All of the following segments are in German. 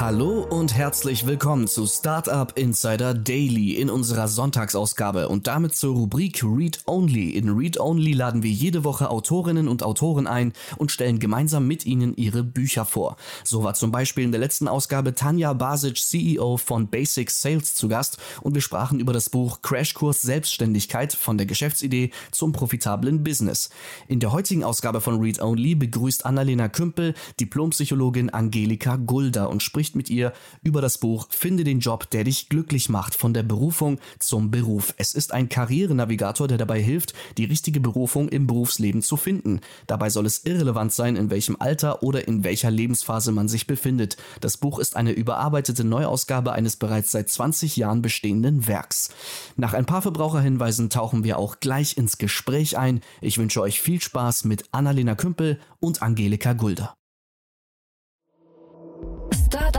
Hallo und herzlich willkommen zu Startup Insider Daily in unserer Sonntagsausgabe und damit zur Rubrik Read Only. In Read Only laden wir jede Woche Autorinnen und Autoren ein und stellen gemeinsam mit ihnen ihre Bücher vor. So war zum Beispiel in der letzten Ausgabe Tanja Basic, CEO von Basic Sales zu Gast und wir sprachen über das Buch Crashkurs Selbstständigkeit von der Geschäftsidee zum profitablen Business. In der heutigen Ausgabe von Read Only begrüßt Annalena Kümpel Diplompsychologin Angelika Gulda und spricht spricht mit ihr über das Buch Finde den Job, der dich glücklich macht, von der Berufung zum Beruf. Es ist ein Karrierenavigator, der dabei hilft, die richtige Berufung im Berufsleben zu finden. Dabei soll es irrelevant sein, in welchem Alter oder in welcher Lebensphase man sich befindet. Das Buch ist eine überarbeitete Neuausgabe eines bereits seit 20 Jahren bestehenden Werks. Nach ein paar Verbraucherhinweisen tauchen wir auch gleich ins Gespräch ein. Ich wünsche euch viel Spaß mit Annalena Kümpel und Angelika Gulder.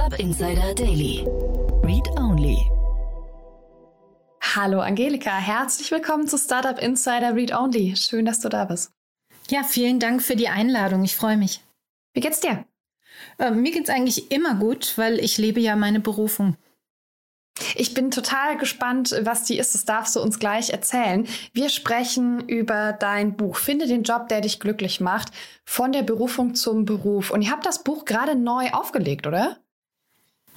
Startup Insider Daily. Read Only. Hallo Angelika, herzlich willkommen zu Startup Insider Read Only. Schön, dass du da bist. Ja, vielen Dank für die Einladung. Ich freue mich. Wie geht's dir? Äh, mir geht's eigentlich immer gut, weil ich lebe ja meine Berufung. Ich bin total gespannt, was die ist. Das darfst du uns gleich erzählen. Wir sprechen über dein Buch Finde den Job, der dich glücklich macht. Von der Berufung zum Beruf. Und ihr habt das Buch gerade neu aufgelegt, oder?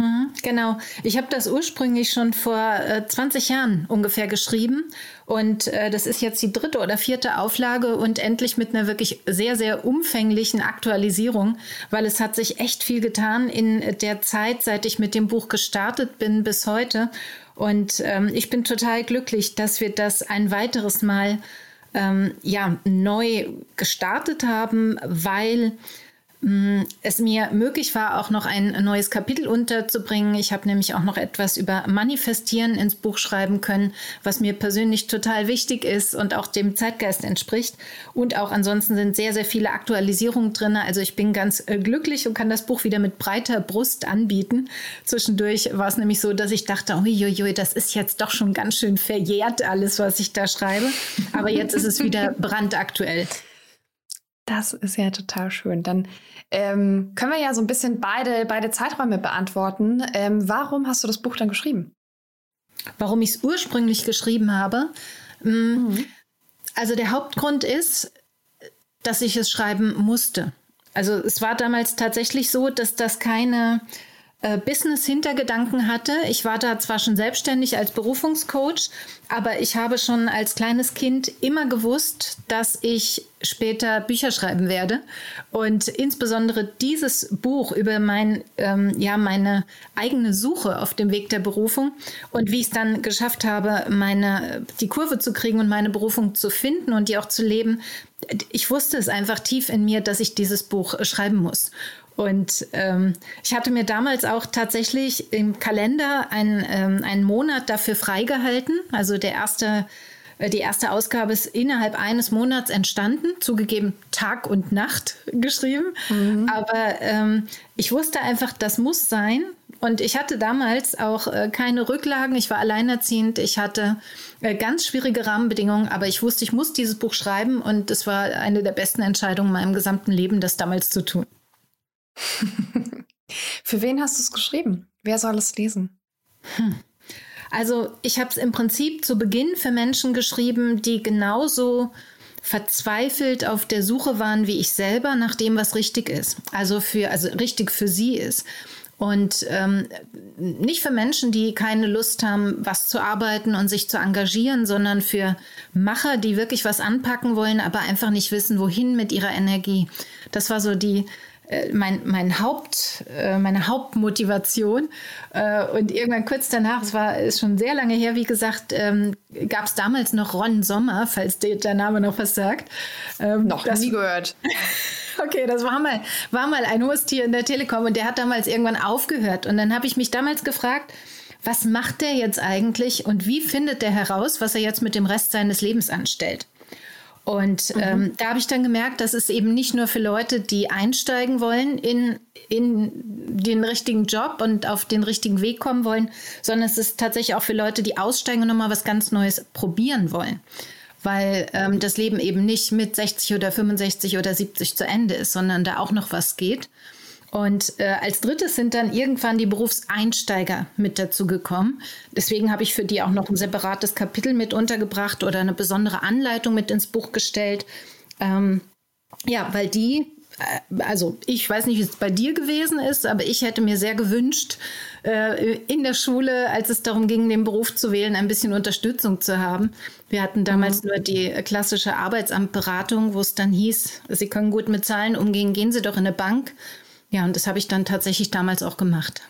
Mhm, genau. Ich habe das ursprünglich schon vor äh, 20 Jahren ungefähr geschrieben und äh, das ist jetzt die dritte oder vierte Auflage und endlich mit einer wirklich sehr, sehr umfänglichen Aktualisierung, weil es hat sich echt viel getan in der Zeit, seit ich mit dem Buch gestartet bin bis heute. Und ähm, ich bin total glücklich, dass wir das ein weiteres Mal ähm, ja, neu gestartet haben, weil es mir möglich war, auch noch ein neues Kapitel unterzubringen. Ich habe nämlich auch noch etwas über Manifestieren ins Buch schreiben können, was mir persönlich total wichtig ist und auch dem Zeitgeist entspricht. Und auch ansonsten sind sehr, sehr viele Aktualisierungen drin. Also ich bin ganz äh, glücklich und kann das Buch wieder mit breiter Brust anbieten. Zwischendurch war es nämlich so, dass ich dachte, uiuiui, das ist jetzt doch schon ganz schön verjährt alles, was ich da schreibe. Aber jetzt ist es wieder brandaktuell. Das ist ja total schön. Dann ähm, können wir ja so ein bisschen beide, beide Zeiträume beantworten. Ähm, warum hast du das Buch dann geschrieben? Warum ich es ursprünglich geschrieben habe? Mm, mhm. Also der Hauptgrund ist, dass ich es schreiben musste. Also es war damals tatsächlich so, dass das keine äh, Business-Hintergedanken hatte. Ich war da zwar schon selbstständig als Berufungscoach, aber ich habe schon als kleines Kind immer gewusst, dass ich später Bücher schreiben werde. Und insbesondere dieses Buch über mein, ähm, ja, meine eigene Suche auf dem Weg der Berufung und wie ich es dann geschafft habe, meine, die Kurve zu kriegen und meine Berufung zu finden und die auch zu leben. Ich wusste es einfach tief in mir, dass ich dieses Buch schreiben muss. Und ähm, ich hatte mir damals auch tatsächlich im Kalender einen, ähm, einen Monat dafür freigehalten. Also der erste, äh, die erste Ausgabe ist innerhalb eines Monats entstanden, zugegeben Tag und Nacht geschrieben. Mhm. Aber ähm, ich wusste einfach, das muss sein. Und ich hatte damals auch äh, keine Rücklagen. Ich war alleinerziehend. Ich hatte äh, ganz schwierige Rahmenbedingungen. Aber ich wusste, ich muss dieses Buch schreiben. Und es war eine der besten Entscheidungen in meinem gesamten Leben, das damals zu tun. Für wen hast du es geschrieben? Wer soll es lesen? Hm. Also ich habe es im Prinzip zu Beginn für Menschen geschrieben, die genauso verzweifelt auf der Suche waren wie ich selber nach dem, was richtig ist. Also für also richtig für sie ist. Und ähm, nicht für Menschen, die keine Lust haben, was zu arbeiten und sich zu engagieren, sondern für Macher, die wirklich was anpacken wollen, aber einfach nicht wissen, wohin mit ihrer Energie. Das war so die, mein, mein Haupt, äh, meine Hauptmotivation. Äh, und irgendwann kurz danach, es war ist schon sehr lange her, wie gesagt, ähm, gab es damals noch Ron Sommer, falls der, der Name noch was sagt. Ähm, noch das, nie gehört. Okay, das war mal, war mal ein Hosttier in der Telekom und der hat damals irgendwann aufgehört. Und dann habe ich mich damals gefragt, was macht der jetzt eigentlich und wie findet der heraus, was er jetzt mit dem Rest seines Lebens anstellt? Und mhm. ähm, da habe ich dann gemerkt, dass es eben nicht nur für Leute, die einsteigen wollen in, in den richtigen Job und auf den richtigen Weg kommen wollen, sondern es ist tatsächlich auch für Leute, die aussteigen und nochmal was ganz Neues probieren wollen. weil ähm, das Leben eben nicht mit 60 oder 65 oder 70 zu Ende ist, sondern da auch noch was geht. Und äh, als drittes sind dann irgendwann die Berufseinsteiger mit dazu gekommen. Deswegen habe ich für die auch noch ein separates Kapitel mit untergebracht oder eine besondere Anleitung mit ins Buch gestellt. Ähm, ja, weil die äh, also ich weiß nicht, wie es bei dir gewesen ist, aber ich hätte mir sehr gewünscht, äh, in der Schule, als es darum ging, den Beruf zu wählen, ein bisschen Unterstützung zu haben. Wir hatten damals mhm. nur die klassische Arbeitsamtberatung, wo es dann hieß, Sie können gut mit Zahlen umgehen, gehen Sie doch in eine Bank. Ja, und das habe ich dann tatsächlich damals auch gemacht.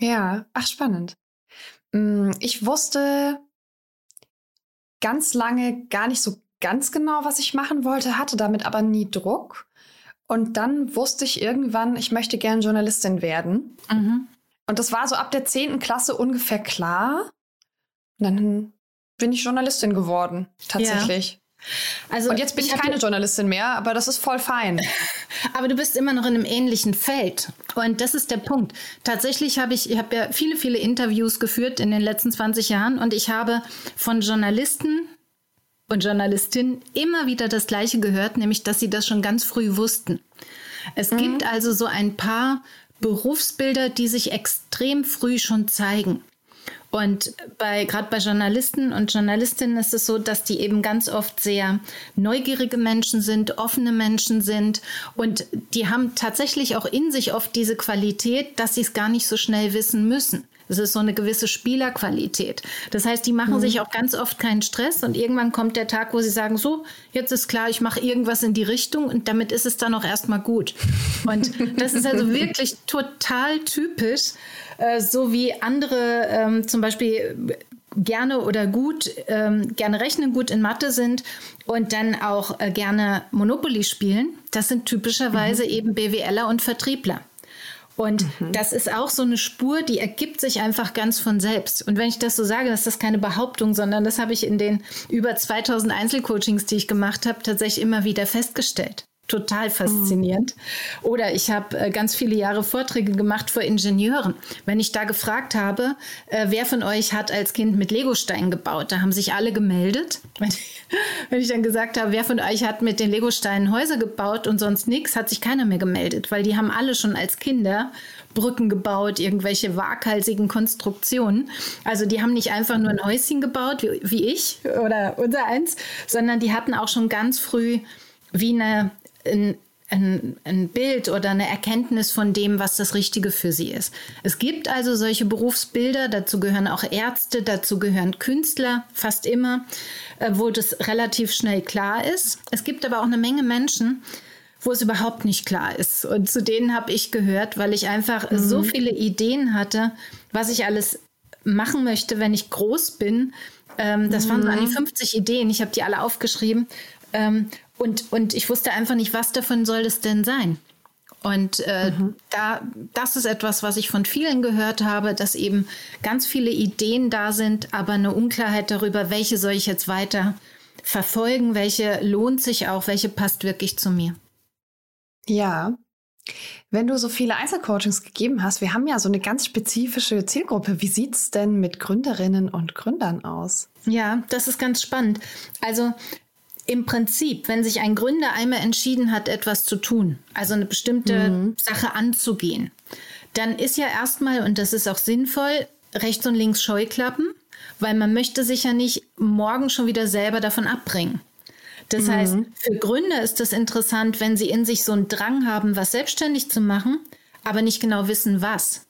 Ja, ach spannend. Mm, ich wusste ganz lange gar nicht so ganz genau, was ich machen wollte, hatte damit aber nie Druck. Und dann wusste ich irgendwann, ich möchte gern Journalistin werden. Mhm. Und das war so ab der 10. Klasse ungefähr klar. Und dann bin ich Journalistin geworden, tatsächlich. Also und jetzt bin ich, ich keine Journalistin mehr, aber das ist voll fein. aber du bist immer noch in einem ähnlichen Feld. Und das ist der Punkt. Tatsächlich habe ich, ich habe ja viele, viele Interviews geführt in den letzten 20 Jahren und ich habe von Journalisten und Journalistin immer wieder das Gleiche gehört, nämlich dass sie das schon ganz früh wussten. Es mhm. gibt also so ein paar Berufsbilder, die sich extrem früh schon zeigen. Und bei gerade bei Journalisten und Journalistinnen ist es so, dass die eben ganz oft sehr neugierige Menschen sind, offene Menschen sind und die haben tatsächlich auch in sich oft diese Qualität, dass sie es gar nicht so schnell wissen müssen. Es ist so eine gewisse Spielerqualität. Das heißt, die machen mhm. sich auch ganz oft keinen Stress und irgendwann kommt der Tag, wo sie sagen, so, jetzt ist klar, ich mache irgendwas in die Richtung und damit ist es dann auch erstmal gut. Und das ist also wirklich total typisch, äh, so wie andere ähm, zum Beispiel gerne oder gut, ähm, gerne rechnen, gut in Mathe sind und dann auch äh, gerne Monopoly spielen. Das sind typischerweise mhm. eben BWLer und Vertriebler. Und mhm. das ist auch so eine Spur, die ergibt sich einfach ganz von selbst. Und wenn ich das so sage, das ist das keine Behauptung, sondern das habe ich in den über 2000 Einzelcoachings, die ich gemacht habe, tatsächlich immer wieder festgestellt total faszinierend. Mhm. Oder ich habe äh, ganz viele Jahre Vorträge gemacht vor Ingenieuren. Wenn ich da gefragt habe, äh, wer von euch hat als Kind mit Legosteinen gebaut, da haben sich alle gemeldet. Wenn ich, wenn ich dann gesagt habe, wer von euch hat mit den Legosteinen Häuser gebaut und sonst nichts, hat sich keiner mehr gemeldet, weil die haben alle schon als Kinder Brücken gebaut, irgendwelche waghalsigen Konstruktionen. Also die haben nicht einfach nur ein Häuschen gebaut, wie, wie ich oder unser eins, sondern die hatten auch schon ganz früh wie eine ein, ein, ein, Bild oder eine Erkenntnis von dem, was das Richtige für sie ist. Es gibt also solche Berufsbilder, dazu gehören auch Ärzte, dazu gehören Künstler, fast immer, äh, wo das relativ schnell klar ist. Es gibt aber auch eine Menge Menschen, wo es überhaupt nicht klar ist. Und zu denen habe ich gehört, weil ich einfach mhm. so viele Ideen hatte, was ich alles machen möchte, wenn ich groß bin. Ähm, das mhm. waren so an die 50 Ideen. Ich habe die alle aufgeschrieben. Ähm, und, und ich wusste einfach nicht, was davon soll es denn sein. Und äh, mhm. da, das ist etwas, was ich von vielen gehört habe, dass eben ganz viele Ideen da sind, aber eine Unklarheit darüber, welche soll ich jetzt weiter verfolgen, welche lohnt sich auch, welche passt wirklich zu mir. Ja. Wenn du so viele Einzelcoachings gegeben hast, wir haben ja so eine ganz spezifische Zielgruppe. Wie sieht es denn mit Gründerinnen und Gründern aus? Ja, das ist ganz spannend. Also im Prinzip, wenn sich ein Gründer einmal entschieden hat, etwas zu tun, also eine bestimmte mhm. Sache anzugehen, dann ist ja erstmal, und das ist auch sinnvoll, rechts und links Scheuklappen, weil man möchte sich ja nicht morgen schon wieder selber davon abbringen. Das mhm. heißt, für Gründer ist das interessant, wenn sie in sich so einen Drang haben, was selbstständig zu machen, aber nicht genau wissen, was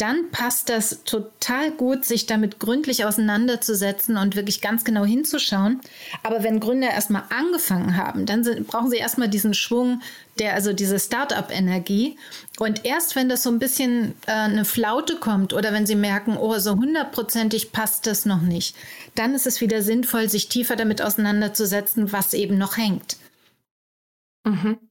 dann passt das total gut, sich damit gründlich auseinanderzusetzen und wirklich ganz genau hinzuschauen. Aber wenn Gründer erstmal angefangen haben, dann sind, brauchen sie erstmal diesen Schwung, der, also diese Start-up-Energie. Und erst wenn das so ein bisschen äh, eine Flaute kommt oder wenn sie merken, oh, so hundertprozentig passt das noch nicht, dann ist es wieder sinnvoll, sich tiefer damit auseinanderzusetzen, was eben noch hängt. Mhm.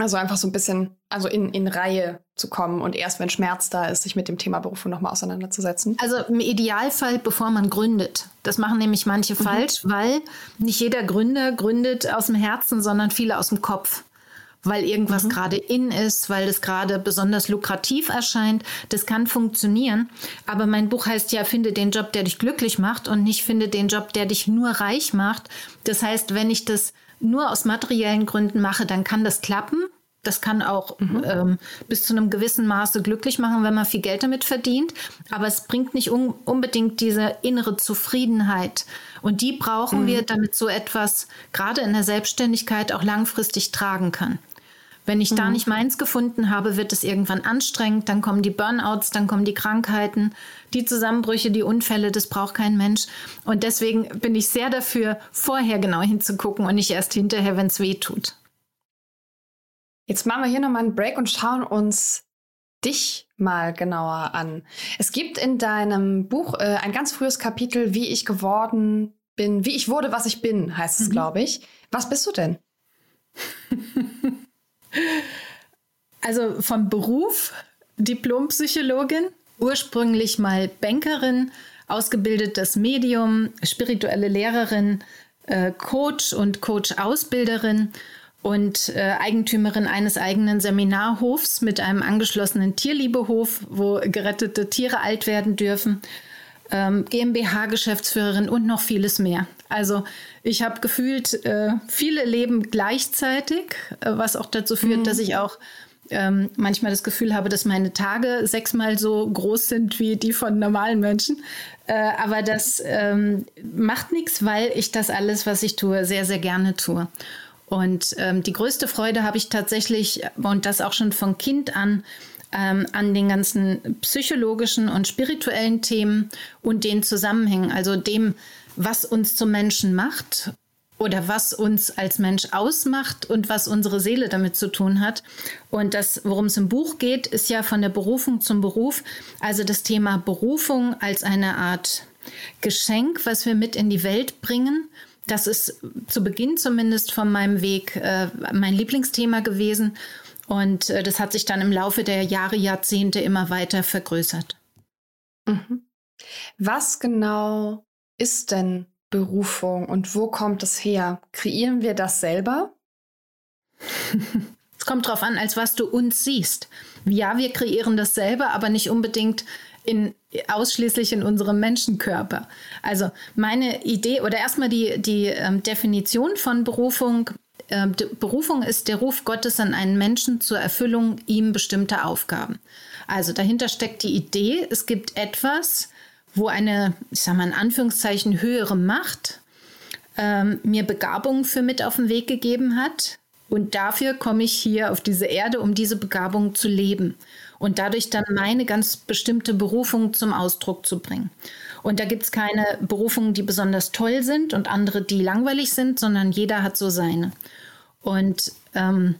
Also einfach so ein bisschen, also in, in Reihe zu kommen und erst wenn Schmerz da ist, sich mit dem Thema Berufung nochmal auseinanderzusetzen. Also im Idealfall, bevor man gründet. Das machen nämlich manche mhm. falsch, weil nicht jeder Gründer gründet aus dem Herzen, sondern viele aus dem Kopf. weil irgendwas mhm. gerade in ist, weil es gerade besonders lukrativ erscheint. Das kann funktionieren. Aber mein Buch heißt ja, finde den Job, der dich glücklich macht und nicht finde den Job, der dich nur reich macht. Das heißt, wenn ich das nur aus materiellen Gründen mache, dann kann das klappen. Das kann auch mhm. ähm, bis zu einem gewissen Maße glücklich machen, wenn man viel Geld damit verdient. Aber es bringt nicht un unbedingt diese innere Zufriedenheit. Und die brauchen mhm. wir, damit so etwas gerade in der Selbstständigkeit auch langfristig tragen kann. Wenn ich mhm. da nicht meins gefunden habe, wird es irgendwann anstrengend, dann kommen die Burnouts, dann kommen die Krankheiten, die Zusammenbrüche, die Unfälle, das braucht kein Mensch. Und deswegen bin ich sehr dafür, vorher genau hinzugucken und nicht erst hinterher, wenn es weh tut. Jetzt machen wir hier nochmal einen Break und schauen uns dich mal genauer an. Es gibt in deinem Buch äh, ein ganz frühes Kapitel, wie ich geworden bin, wie ich wurde, was ich bin, heißt es, mhm. glaube ich. Was bist du denn? also vom Beruf Diplompsychologin, ursprünglich mal Bankerin, ausgebildetes Medium, spirituelle Lehrerin, äh, Coach und Coach-Ausbilderin und äh, Eigentümerin eines eigenen Seminarhofs mit einem angeschlossenen Tierliebehof, wo gerettete Tiere alt werden dürfen. Ähm, GmbH-Geschäftsführerin und noch vieles mehr. Also ich habe gefühlt äh, viele Leben gleichzeitig, äh, was auch dazu führt, mhm. dass ich auch ähm, manchmal das Gefühl habe, dass meine Tage sechsmal so groß sind wie die von normalen Menschen. Äh, aber das ähm, macht nichts, weil ich das alles, was ich tue, sehr, sehr gerne tue. Und ähm, die größte Freude habe ich tatsächlich, und das auch schon von Kind an, ähm, an den ganzen psychologischen und spirituellen Themen und den Zusammenhängen, also dem, was uns zum Menschen macht oder was uns als Mensch ausmacht und was unsere Seele damit zu tun hat. Und das, worum es im Buch geht, ist ja von der Berufung zum Beruf, also das Thema Berufung als eine Art Geschenk, was wir mit in die Welt bringen das ist zu Beginn zumindest von meinem Weg äh, mein Lieblingsthema gewesen. Und äh, das hat sich dann im Laufe der Jahre, Jahrzehnte immer weiter vergrößert. Mhm. Was genau ist denn Berufung und wo kommt es her? Kreieren wir das selber? es kommt darauf an, als was du uns siehst. Ja, wir kreieren das selber, aber nicht unbedingt in, ausschließlich in unserem Menschenkörper. Also meine Idee oder erstmal die, die ähm, Definition von Berufung. Äh, Berufung ist der Ruf Gottes an einen Menschen zur Erfüllung ihm bestimmter Aufgaben. Also dahinter steckt die Idee, es gibt etwas, wo eine, ich sage mal in Anführungszeichen, höhere Macht ähm, mir Begabungen für mit auf den Weg gegeben hat. Und dafür komme ich hier auf diese Erde, um diese Begabung zu leben und dadurch dann meine ganz bestimmte Berufung zum Ausdruck zu bringen. Und da gibt es keine Berufungen, die besonders toll sind und andere, die langweilig sind, sondern jeder hat so seine. Und ähm,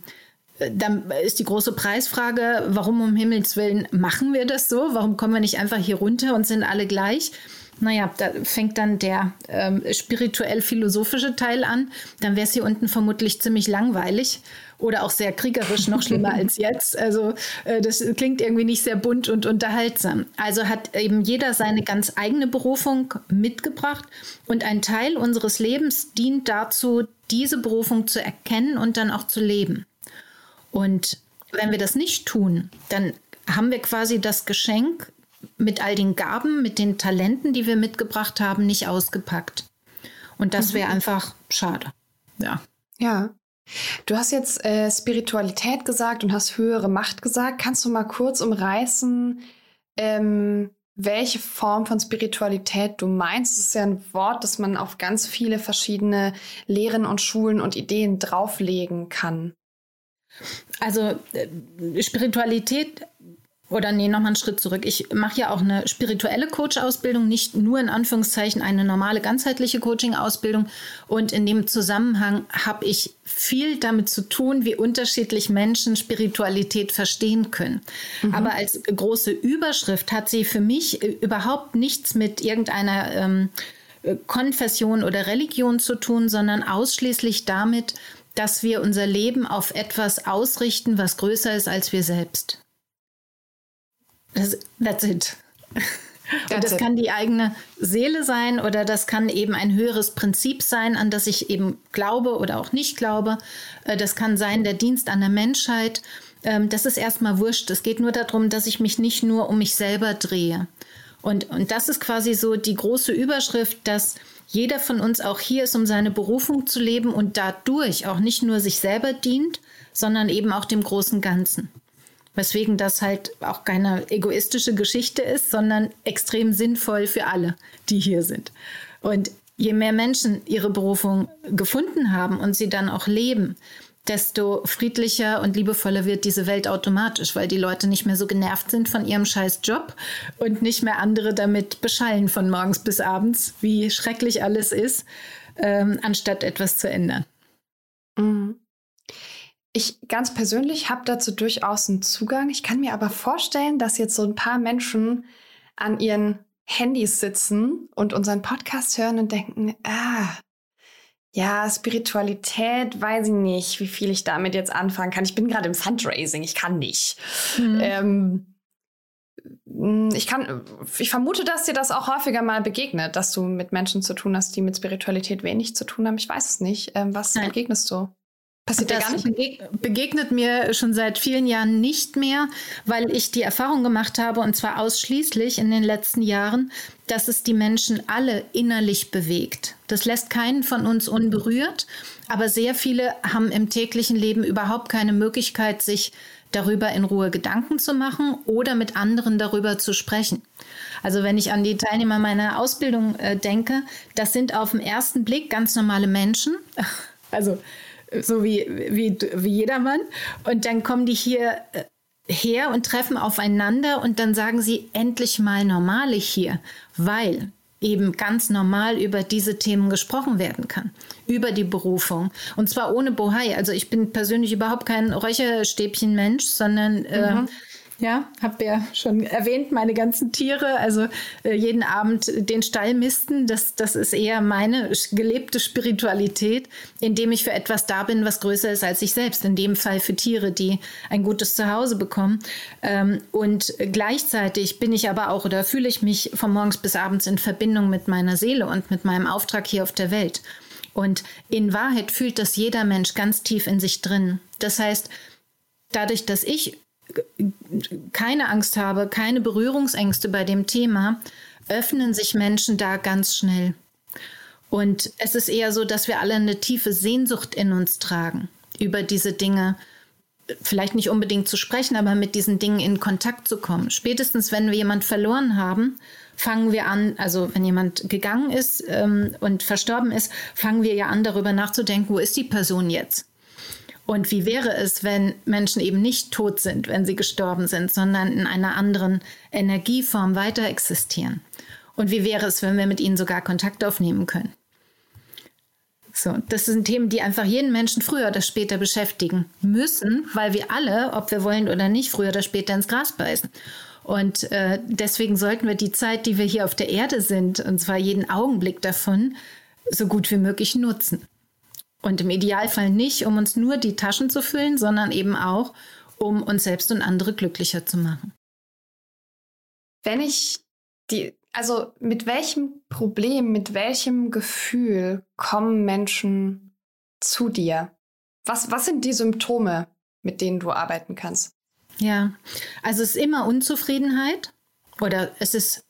dann ist die große Preisfrage, warum um Himmels Willen machen wir das so? Warum kommen wir nicht einfach hier runter und sind alle gleich? Naja, da fängt dann der ähm, spirituell-philosophische Teil an. Dann wäre es hier unten vermutlich ziemlich langweilig oder auch sehr kriegerisch, noch schlimmer als jetzt. Also äh, das klingt irgendwie nicht sehr bunt und unterhaltsam. Also hat eben jeder seine ganz eigene Berufung mitgebracht und ein Teil unseres Lebens dient dazu, diese Berufung zu erkennen und dann auch zu leben. Und wenn wir das nicht tun, dann haben wir quasi das Geschenk mit all den Gaben, mit den Talenten, die wir mitgebracht haben, nicht ausgepackt. Und das wäre mhm. einfach schade. Ja. Ja. Du hast jetzt äh, Spiritualität gesagt und hast höhere Macht gesagt. Kannst du mal kurz umreißen, ähm, welche Form von Spiritualität du meinst? Das ist ja ein Wort, das man auf ganz viele verschiedene Lehren und Schulen und Ideen drauflegen kann. Also äh, Spiritualität oder nee, nochmal einen Schritt zurück. Ich mache ja auch eine spirituelle Coach-Ausbildung, nicht nur in Anführungszeichen eine normale ganzheitliche Coaching-Ausbildung. Und in dem Zusammenhang habe ich viel damit zu tun, wie unterschiedlich Menschen Spiritualität verstehen können. Mhm. Aber als große Überschrift hat sie für mich überhaupt nichts mit irgendeiner ähm, Konfession oder Religion zu tun, sondern ausschließlich damit, dass wir unser Leben auf etwas ausrichten, was größer ist als wir selbst. Das, that's it. Und das kann die eigene Seele sein oder das kann eben ein höheres Prinzip sein, an das ich eben glaube oder auch nicht glaube. Äh, das kann sein der Dienst an der Menschheit. Ähm, das ist erstmal wurscht. Es geht nur darum, dass ich mich nicht nur um mich selber drehe. Und, und das ist quasi so die große Überschrift, dass jeder von uns auch hier ist, um seine Berufung zu leben und dadurch auch nicht nur sich selber dient, sondern eben auch dem großen Ganzen. Weswegen das halt auch keine egoistische Geschichte ist, sondern extrem sinnvoll für alle, die hier sind. Und je mehr Menschen ihre Berufung gefunden haben und sie dann auch leben, desto friedlicher und liebevoller wird diese Welt automatisch, weil die Leute nicht mehr so genervt sind von ihrem scheiß Job und nicht mehr andere damit beschallen von morgens bis abends, wie schrecklich alles ist, ähm, anstatt etwas zu ändern. Mhm. Ich ganz persönlich habe dazu durchaus einen Zugang. Ich kann mir aber vorstellen, dass jetzt so ein paar Menschen an ihren Handys sitzen und unseren Podcast hören und denken, ah, ja, Spiritualität, weiß ich nicht, wie viel ich damit jetzt anfangen kann. Ich bin gerade im Fundraising, ich kann nicht. Mhm. Ähm, ich kann, ich vermute, dass dir das auch häufiger mal begegnet, dass du mit Menschen zu tun hast, die mit Spiritualität wenig zu tun haben. Ich weiß es nicht. Ähm, was Nein. begegnest du? Passiert das gar nicht? begegnet mir schon seit vielen Jahren nicht mehr, weil ich die Erfahrung gemacht habe, und zwar ausschließlich in den letzten Jahren, dass es die Menschen alle innerlich bewegt. Das lässt keinen von uns unberührt, aber sehr viele haben im täglichen Leben überhaupt keine Möglichkeit, sich darüber in Ruhe Gedanken zu machen oder mit anderen darüber zu sprechen. Also wenn ich an die Teilnehmer meiner Ausbildung äh, denke, das sind auf den ersten Blick ganz normale Menschen. Also so wie, wie, wie jedermann. Und dann kommen die hier äh, her und treffen aufeinander und dann sagen sie endlich mal normale hier, weil eben ganz normal über diese Themen gesprochen werden kann, über die Berufung. Und zwar ohne Bohai. Also ich bin persönlich überhaupt kein Räucherstäbchen-Mensch, sondern äh, mhm. Ja, habe ja schon erwähnt, meine ganzen Tiere, also äh, jeden Abend den Stall misten, das, das ist eher meine gelebte Spiritualität, indem ich für etwas da bin, was größer ist als ich selbst, in dem Fall für Tiere, die ein gutes Zuhause bekommen. Ähm, und gleichzeitig bin ich aber auch oder fühle ich mich von morgens bis abends in Verbindung mit meiner Seele und mit meinem Auftrag hier auf der Welt. Und in Wahrheit fühlt das jeder Mensch ganz tief in sich drin. Das heißt, dadurch, dass ich keine Angst habe, keine Berührungsängste bei dem Thema, öffnen sich Menschen da ganz schnell. Und es ist eher so, dass wir alle eine tiefe Sehnsucht in uns tragen, über diese Dinge vielleicht nicht unbedingt zu sprechen, aber mit diesen Dingen in Kontakt zu kommen. Spätestens, wenn wir jemand verloren haben, fangen wir an, also wenn jemand gegangen ist ähm, und verstorben ist, fangen wir ja an, darüber nachzudenken, wo ist die Person jetzt? Und wie wäre es, wenn Menschen eben nicht tot sind, wenn sie gestorben sind, sondern in einer anderen Energieform weiter existieren? Und wie wäre es, wenn wir mit ihnen sogar Kontakt aufnehmen können? So, das sind Themen, die einfach jeden Menschen früher oder später beschäftigen müssen, weil wir alle, ob wir wollen oder nicht, früher oder später ins Gras beißen. Und äh, deswegen sollten wir die Zeit, die wir hier auf der Erde sind, und zwar jeden Augenblick davon, so gut wie möglich nutzen. Und im Idealfall nicht, um uns nur die Taschen zu füllen, sondern eben auch, um uns selbst und andere glücklicher zu machen. Wenn ich die, also mit welchem Problem, mit welchem Gefühl kommen Menschen zu dir? Was, was sind die Symptome, mit denen du arbeiten kannst? Ja, also es ist immer Unzufriedenheit oder es ist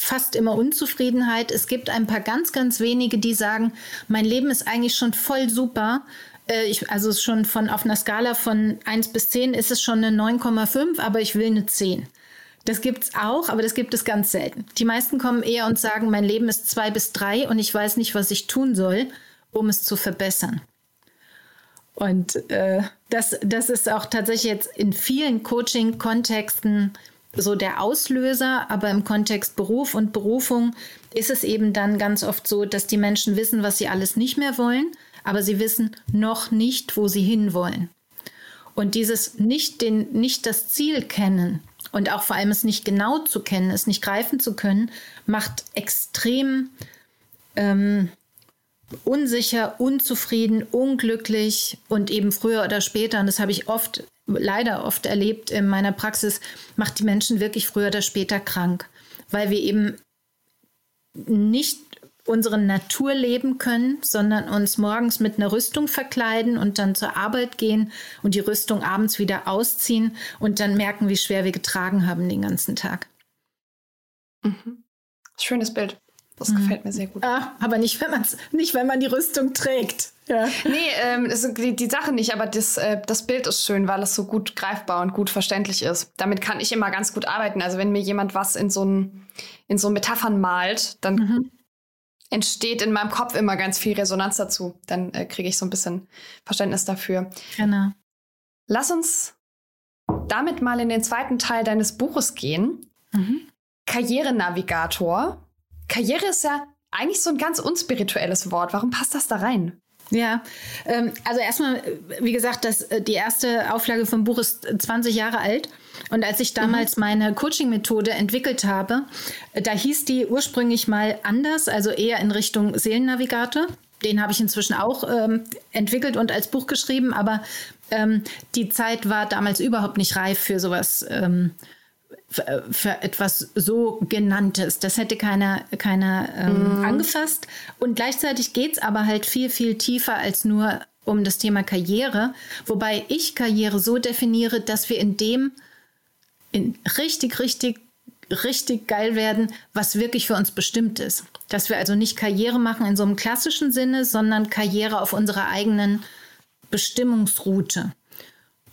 fast immer Unzufriedenheit. Es gibt ein paar ganz, ganz wenige, die sagen, mein Leben ist eigentlich schon voll super. Äh, ich, also schon von auf einer Skala von 1 bis 10 ist es schon eine 9,5, aber ich will eine 10. Das gibt es auch, aber das gibt es ganz selten. Die meisten kommen eher und sagen, mein Leben ist 2 bis 3 und ich weiß nicht, was ich tun soll, um es zu verbessern. Und äh, das, das ist auch tatsächlich jetzt in vielen Coaching-Kontexten so der Auslöser, aber im Kontext Beruf und Berufung ist es eben dann ganz oft so, dass die Menschen wissen, was sie alles nicht mehr wollen, aber sie wissen noch nicht, wo sie hinwollen. Und dieses nicht, den, nicht das Ziel kennen und auch vor allem es nicht genau zu kennen, es nicht greifen zu können, macht extrem ähm, unsicher, unzufrieden, unglücklich und eben früher oder später, und das habe ich oft leider oft erlebt in meiner Praxis, macht die Menschen wirklich früher oder später krank. weil wir eben nicht unsere Natur leben können, sondern uns morgens mit einer Rüstung verkleiden und dann zur Arbeit gehen und die Rüstung abends wieder ausziehen und dann merken, wie schwer wir getragen haben den ganzen Tag. Mhm. Schönes Bild. Das mhm. gefällt mir sehr gut. Ah, aber nicht, wenn, man's, nicht, wenn man die Rüstung trägt. Ja. Nee, ähm, die, die, Sache nicht, aber das, äh, das Bild ist schön, weil es so gut greifbar und gut verständlich ist. Damit kann ich immer ganz gut arbeiten. Also wenn mir jemand was in so, ein, in so Metaphern malt, dann mhm entsteht in meinem Kopf immer ganz viel Resonanz dazu. Dann äh, kriege ich so ein bisschen Verständnis dafür. Genau. Lass uns damit mal in den zweiten Teil deines Buches gehen. Mhm. Karrierenavigator. Karriere ist ja eigentlich so ein ganz unspirituelles Wort. Warum passt das da rein? Ja, ähm, also erstmal, wie gesagt, das, äh, die erste Auflage vom Buch ist 20 Jahre alt. Und als ich damals mhm. meine Coaching-Methode entwickelt habe, äh, da hieß die ursprünglich mal anders, also eher in Richtung Seelennavigator. Den habe ich inzwischen auch ähm, entwickelt und als Buch geschrieben, aber ähm, die Zeit war damals überhaupt nicht reif für sowas. Ähm, für, für, etwas so genanntes. Das hätte keiner, keiner ähm, mhm. angefasst. Und gleichzeitig geht es aber halt viel, viel tiefer als nur um das Thema Karriere. Wobei ich Karriere so definiere, dass wir in dem in richtig, richtig, richtig geil werden, was wirklich für uns bestimmt ist. Dass wir also nicht Karriere machen in so einem klassischen Sinne, sondern Karriere auf unserer eigenen Bestimmungsroute.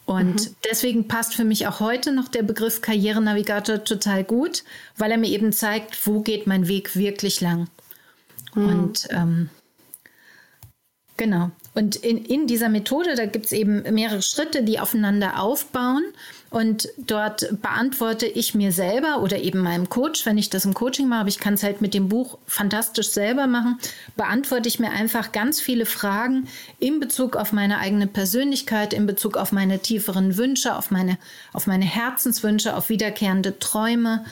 Und mhm. deswegen passt für mich auch heute noch der Begriff Karrierenavigator total gut, weil er mir eben zeigt, wo geht mein Weg wirklich lang. Mhm. Und ähm, genau. Und in, in dieser Methode, da gibt es eben mehrere Schritte, die aufeinander aufbauen. Und dort beantworte ich mir selber oder eben meinem Coach, wenn ich das im Coaching mache, aber ich kann es halt mit dem Buch fantastisch selber machen, beantworte ich mir einfach ganz viele Fragen in Bezug auf meine eigene Persönlichkeit, in Bezug auf meine tieferen Wünsche, auf meine, auf meine Herzenswünsche, auf wiederkehrende Träume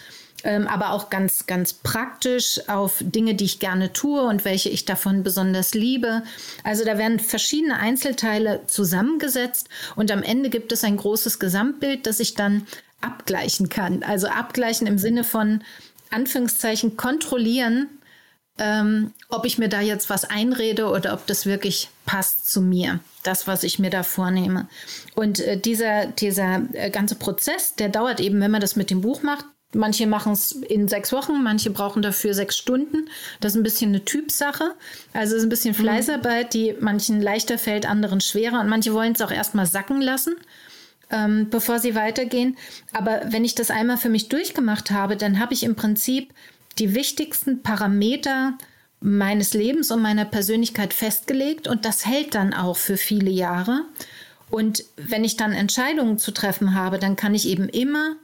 ähm, aber auch ganz, ganz praktisch auf Dinge, die ich gerne tue und welche ich davon besonders liebe. Also da werden verschiedene Einzelteile zusammengesetzt und am Ende gibt es ein großes Gesamtbild, das ich dann abgleichen kann. Also abgleichen im Sinne von Anführungszeichen kontrollieren, ähm, ob ich mir da jetzt was einrede oder ob das wirklich passt zu mir, das, was ich mir da vornehme. Und äh, dieser, dieser äh, ganze Prozess, der dauert eben, wenn man das mit dem Buch macht, Manche machen es in sechs Wochen, manche brauchen dafür sechs Stunden. Das ist ein bisschen eine Typsache. Also es ist ein bisschen mhm. Fleißarbeit, die manchen leichter fällt, anderen schwerer. Und manche wollen es auch erstmal sacken lassen, ähm, bevor sie weitergehen. Aber wenn ich das einmal für mich durchgemacht habe, dann habe ich im Prinzip die wichtigsten Parameter meines Lebens und meiner Persönlichkeit festgelegt. Und das hält dann auch für viele Jahre. Und wenn ich dann Entscheidungen zu treffen habe, dann kann ich eben immer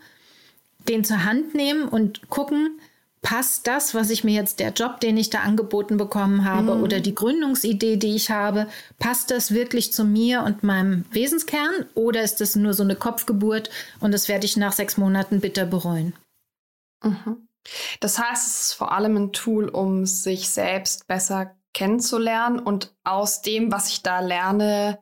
den zur Hand nehmen und gucken, passt das, was ich mir jetzt, der Job, den ich da angeboten bekommen habe mhm. oder die Gründungsidee, die ich habe, passt das wirklich zu mir und meinem Wesenskern oder ist das nur so eine Kopfgeburt und das werde ich nach sechs Monaten bitter bereuen? Mhm. Das heißt, es ist vor allem ein Tool, um sich selbst besser kennenzulernen und aus dem, was ich da lerne,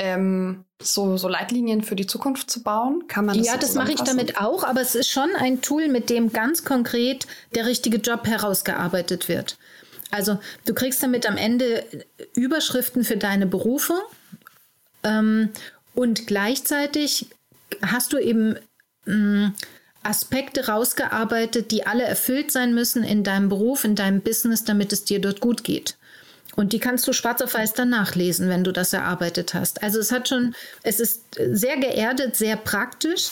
ähm, so, so Leitlinien für die Zukunft zu bauen? Kann man das Ja, so das mache ich damit auch, aber es ist schon ein Tool, mit dem ganz konkret der richtige Job herausgearbeitet wird. Also du kriegst damit am Ende Überschriften für deine Berufe ähm, und gleichzeitig hast du eben mh, mm, Aspekte rausgearbeitet, die alle erfüllt sein müssen in deinem Beruf, in deinem Business, damit es dir dort gut geht. Und die kannst du schwarz auf weiß dann nachlesen, wenn du das erarbeitet hast. Also es hat schon, es ist sehr geerdet, sehr praktisch.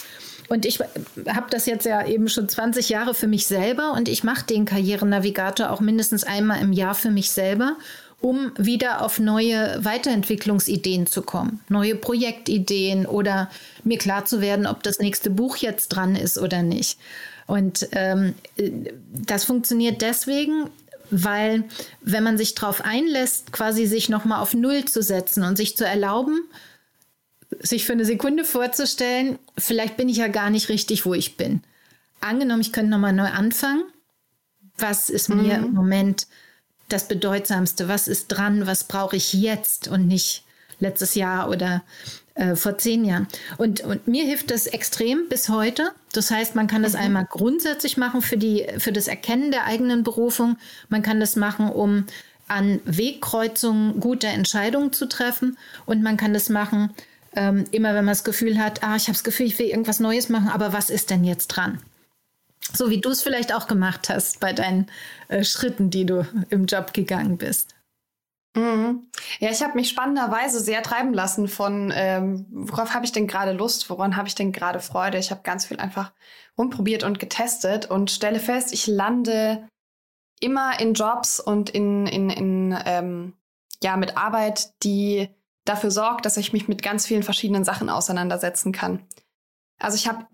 Und ich habe das jetzt ja eben schon 20 Jahre für mich selber und ich mache den Karrierenavigator auch mindestens einmal im Jahr für mich selber, um wieder auf neue Weiterentwicklungsideen zu kommen, neue Projektideen oder mir klar zu werden, ob das nächste Buch jetzt dran ist oder nicht. Und ähm, das funktioniert deswegen, weil wenn man sich darauf einlässt, quasi sich nochmal auf Null zu setzen und sich zu erlauben, sich für eine Sekunde vorzustellen, vielleicht bin ich ja gar nicht richtig, wo ich bin. Angenommen, ich könnte nochmal neu anfangen. Was ist mhm. mir im Moment das Bedeutsamste? Was ist dran? Was brauche ich jetzt und nicht letztes Jahr oder äh, vor zehn Jahren. Und, und mir hilft das extrem bis heute. Das heißt, man kann das mhm. einmal grundsätzlich machen für, die, für das Erkennen der eigenen Berufung. Man kann das machen, um an Wegkreuzungen gute Entscheidungen zu treffen. Und man kann das machen, ähm, immer wenn man das Gefühl hat, ah, ich habe das Gefühl, ich will irgendwas Neues machen, aber was ist denn jetzt dran? So wie du es vielleicht auch gemacht hast bei deinen äh, Schritten, die du im Job gegangen bist. Mhm. Ja, ich habe mich spannenderweise sehr treiben lassen von, ähm, worauf habe ich denn gerade Lust, woran habe ich denn gerade Freude. Ich habe ganz viel einfach rumprobiert und getestet und stelle fest, ich lande immer in Jobs und in, in, in ähm, ja, mit Arbeit, die dafür sorgt, dass ich mich mit ganz vielen verschiedenen Sachen auseinandersetzen kann. Also ich habe,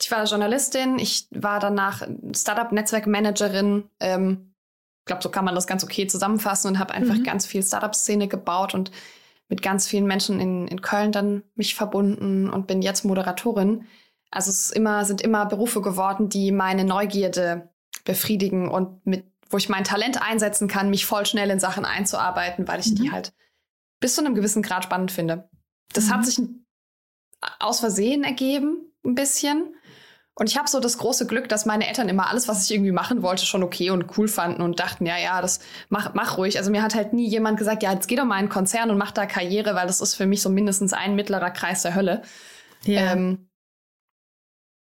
ich war Journalistin, ich war danach Startup-Netzwerkmanagerin, ähm, ich glaube, so kann man das ganz okay zusammenfassen und habe einfach mhm. ganz viel Startup-Szene gebaut und mit ganz vielen Menschen in, in Köln dann mich verbunden und bin jetzt Moderatorin. Also es immer, sind immer Berufe geworden, die meine Neugierde befriedigen und mit, wo ich mein Talent einsetzen kann, mich voll schnell in Sachen einzuarbeiten, weil ich mhm. die halt bis zu einem gewissen Grad spannend finde. Das mhm. hat sich aus Versehen ergeben, ein bisschen. Und ich habe so das große Glück, dass meine Eltern immer alles, was ich irgendwie machen wollte, schon okay und cool fanden und dachten, ja, ja, das mach, mach ruhig. Also mir hat halt nie jemand gesagt, ja, jetzt geh doch mal in einen Konzern und mach da Karriere, weil das ist für mich so mindestens ein mittlerer Kreis der Hölle. Ja. Ähm,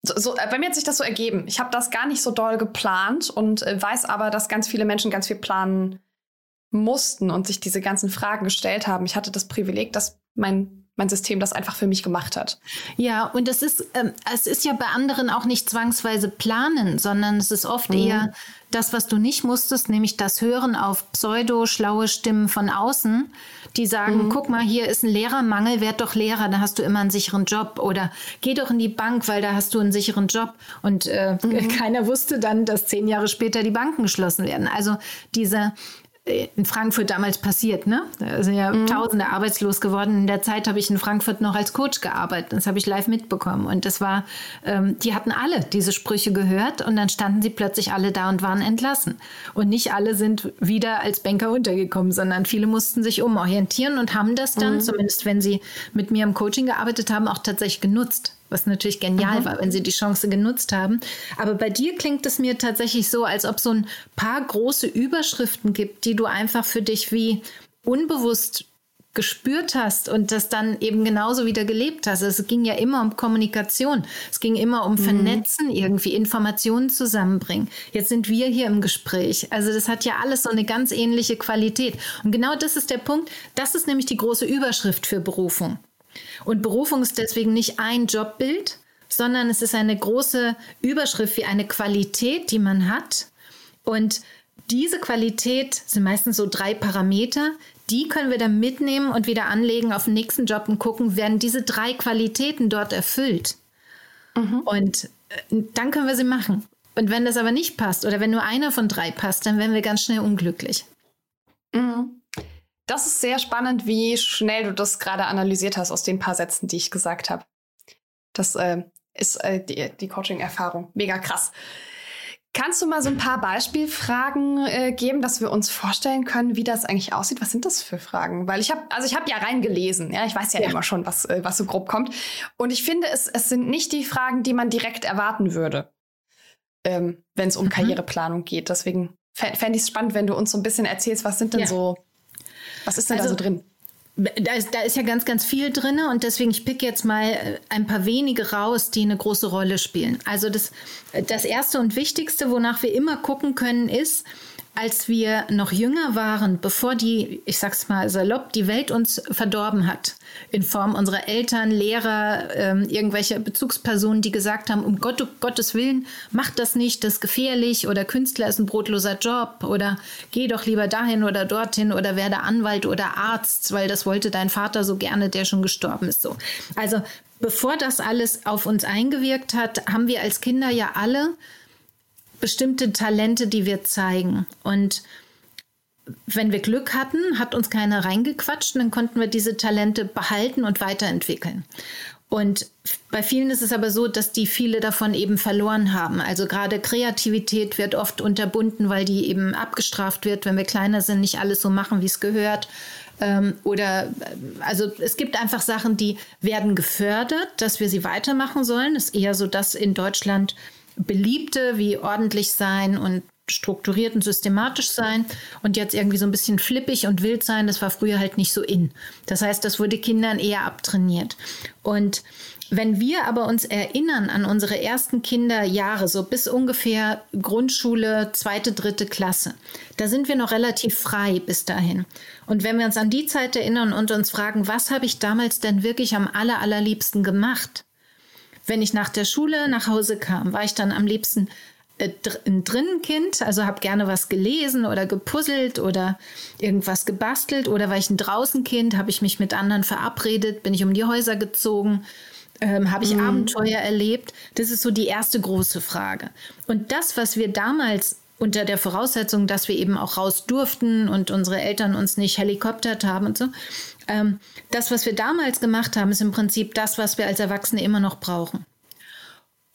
so, so, bei mir hat sich das so ergeben. Ich habe das gar nicht so doll geplant und äh, weiß aber, dass ganz viele Menschen ganz viel planen mussten und sich diese ganzen Fragen gestellt haben. Ich hatte das Privileg, dass mein mein System das einfach für mich gemacht hat. Ja, und es ist, ähm, es ist ja bei anderen auch nicht zwangsweise planen, sondern es ist oft mhm. eher das, was du nicht musstest, nämlich das Hören auf pseudo-schlaue Stimmen von außen, die sagen, mhm. guck mal, hier ist ein Lehrermangel, werd doch Lehrer, da hast du immer einen sicheren Job. Oder geh doch in die Bank, weil da hast du einen sicheren Job. Und äh, mhm. keiner wusste dann, dass zehn Jahre später die Banken geschlossen werden. Also diese in Frankfurt damals passiert. Ne? Da sind ja mhm. Tausende arbeitslos geworden. In der Zeit habe ich in Frankfurt noch als Coach gearbeitet. Das habe ich live mitbekommen. Und das war, ähm, die hatten alle diese Sprüche gehört und dann standen sie plötzlich alle da und waren entlassen. Und nicht alle sind wieder als Banker untergekommen, sondern viele mussten sich umorientieren und haben das dann, mhm. zumindest wenn sie mit mir im Coaching gearbeitet haben, auch tatsächlich genutzt was natürlich genial mhm. war, wenn sie die Chance genutzt haben. Aber bei dir klingt es mir tatsächlich so, als ob so ein paar große Überschriften gibt, die du einfach für dich wie unbewusst gespürt hast und das dann eben genauso wieder gelebt hast. Also es ging ja immer um Kommunikation. Es ging immer um mhm. Vernetzen, irgendwie Informationen zusammenbringen. Jetzt sind wir hier im Gespräch. Also das hat ja alles so eine ganz ähnliche Qualität. Und genau das ist der Punkt. Das ist nämlich die große Überschrift für Berufung. Und Berufung ist deswegen nicht ein Jobbild, sondern es ist eine große Überschrift wie eine Qualität, die man hat. Und diese Qualität sind meistens so drei Parameter, die können wir dann mitnehmen und wieder anlegen auf den nächsten Job und gucken, werden diese drei Qualitäten dort erfüllt. Mhm. Und äh, dann können wir sie machen. Und wenn das aber nicht passt oder wenn nur einer von drei passt, dann werden wir ganz schnell unglücklich. Mhm. Das ist sehr spannend, wie schnell du das gerade analysiert hast aus den paar Sätzen, die ich gesagt habe. Das äh, ist äh, die, die Coaching-Erfahrung. Mega krass. Kannst du mal so ein paar Beispielfragen äh, geben, dass wir uns vorstellen können, wie das eigentlich aussieht? Was sind das für Fragen? Weil ich habe, also ich habe ja reingelesen, ja, ich weiß ja, ja. immer schon, was, äh, was so grob kommt. Und ich finde, es, es sind nicht die Fragen, die man direkt erwarten würde, ähm, wenn es um mhm. Karriereplanung geht. Deswegen fände ich es spannend, wenn du uns so ein bisschen erzählst, was sind denn ja. so was ist denn also, da so drin? Da ist, da ist ja ganz, ganz viel drin und deswegen, ich pick jetzt mal äh, ein paar wenige raus, die eine große Rolle spielen. Also das, das Erste und Wichtigste, wonach wir immer gucken können, ist, als wir noch jünger waren, bevor die, ich sag's mal salopp, die Welt uns verdorben hat, in Form unserer Eltern, Lehrer, ähm, irgendwelche Bezugspersonen, die gesagt haben, um Gott, um Gottes Willen, mach das nicht, das ist gefährlich oder Künstler ist ein brotloser Job oder geh doch lieber dahin oder dorthin oder werde Anwalt oder Arzt, weil das wollte dein Vater so gerne, der schon gestorben ist. So. Also bevor das alles auf uns eingewirkt hat, haben wir als Kinder ja alle bestimmte Talente, die wir zeigen. Und wenn wir Glück hatten, hat uns keiner reingequatscht, dann konnten wir diese Talente behalten und weiterentwickeln. Und bei vielen ist es aber so, dass die viele davon eben verloren haben. Also gerade Kreativität wird oft unterbunden, weil die eben abgestraft wird, wenn wir kleiner sind, nicht alles so machen, wie es gehört. Ähm, oder äh, also es gibt einfach Sachen, die werden gefördert, dass wir sie weitermachen sollen. Es ist eher so, dass in Deutschland beliebte wie ordentlich sein und strukturiert und systematisch sein und jetzt irgendwie so ein bisschen flippig und wild sein, das war früher halt nicht so in. Das heißt, das wurde Kindern eher abtrainiert. Und wenn wir aber uns erinnern an unsere ersten Kinderjahre, so bis ungefähr Grundschule, zweite, dritte Klasse, da sind wir noch relativ frei bis dahin. Und wenn wir uns an die Zeit erinnern und uns fragen, was habe ich damals denn wirklich am aller, allerliebsten gemacht? Wenn ich nach der Schule nach Hause kam, war ich dann am liebsten äh, ein Drinnenkind, also habe gerne was gelesen oder gepuzzelt oder irgendwas gebastelt oder war ich ein Draußenkind, habe ich mich mit anderen verabredet, bin ich um die Häuser gezogen ähm, Habe ich mhm. Abenteuer erlebt? Das ist so die erste große Frage. Und das, was wir damals unter der Voraussetzung, dass wir eben auch raus durften und unsere Eltern uns nicht helikoptert haben und so. Ähm, das, was wir damals gemacht haben, ist im Prinzip das, was wir als Erwachsene immer noch brauchen.